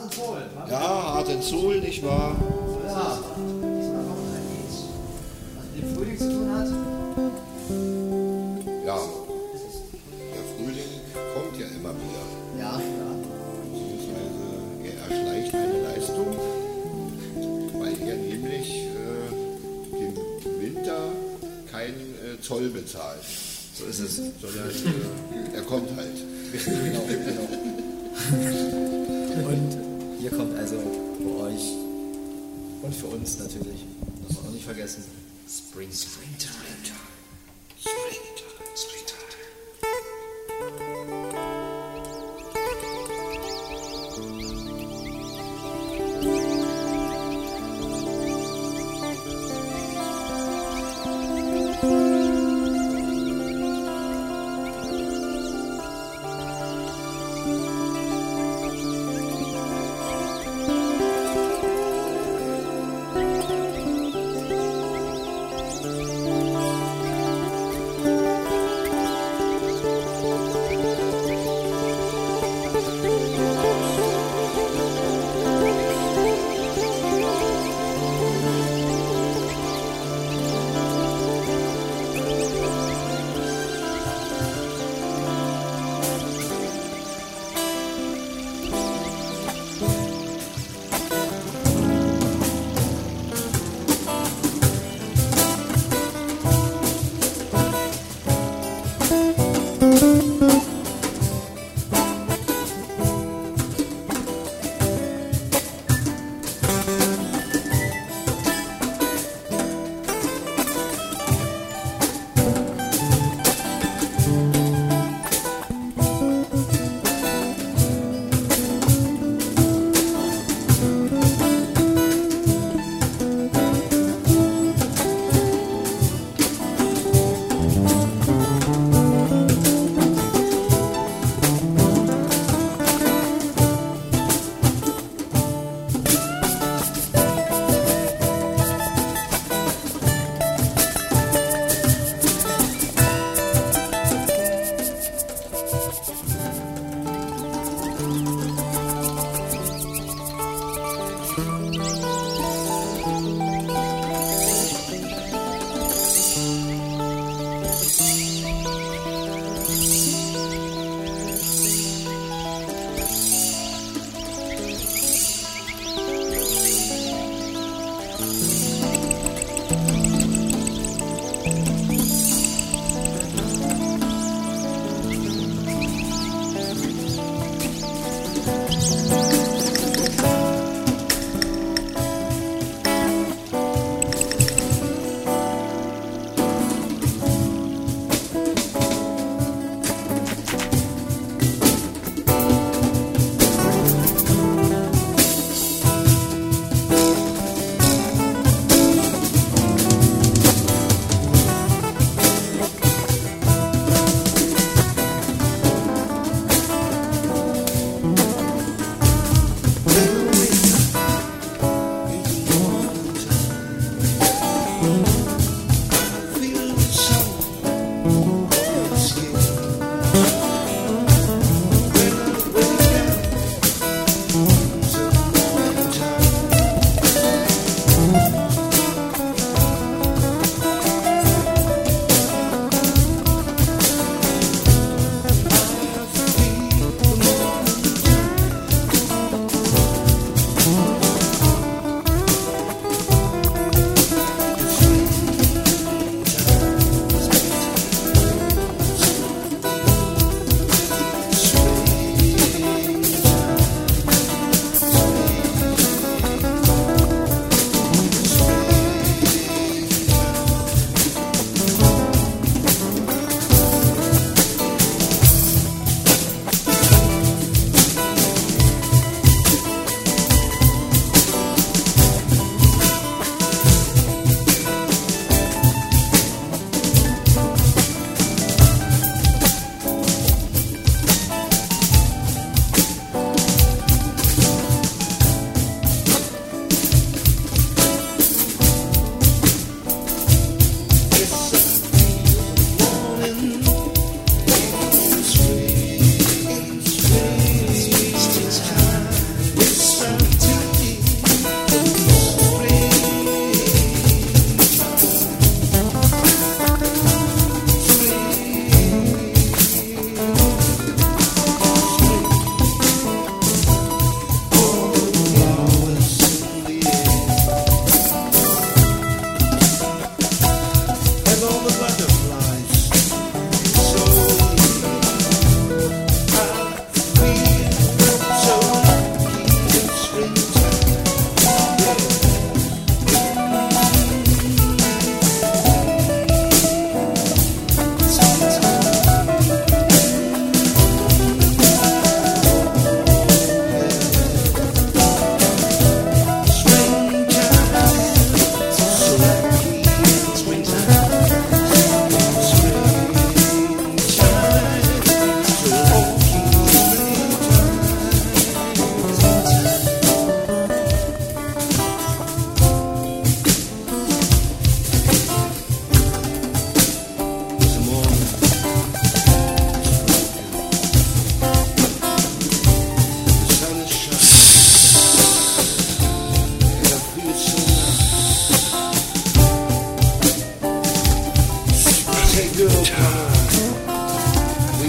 hart und Zoll. Ja, hart und Zoll, nicht wahr? Ja. Diesmal kommt ein Lied, was mit dem Frühling zu tun hat. Ja. Der Frühling kommt ja immer wieder. Ja, ja. Beziehungsweise er erschleicht eine Leistung, weil er nämlich äh, dem Winter keinen äh, Zoll bezahlt. So ist es. Sondern äh, er kommt halt. Genau, genau. Und und für uns natürlich. Das wir auch nicht vergessen. Spring, Springtime. Springtime.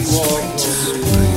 walk away.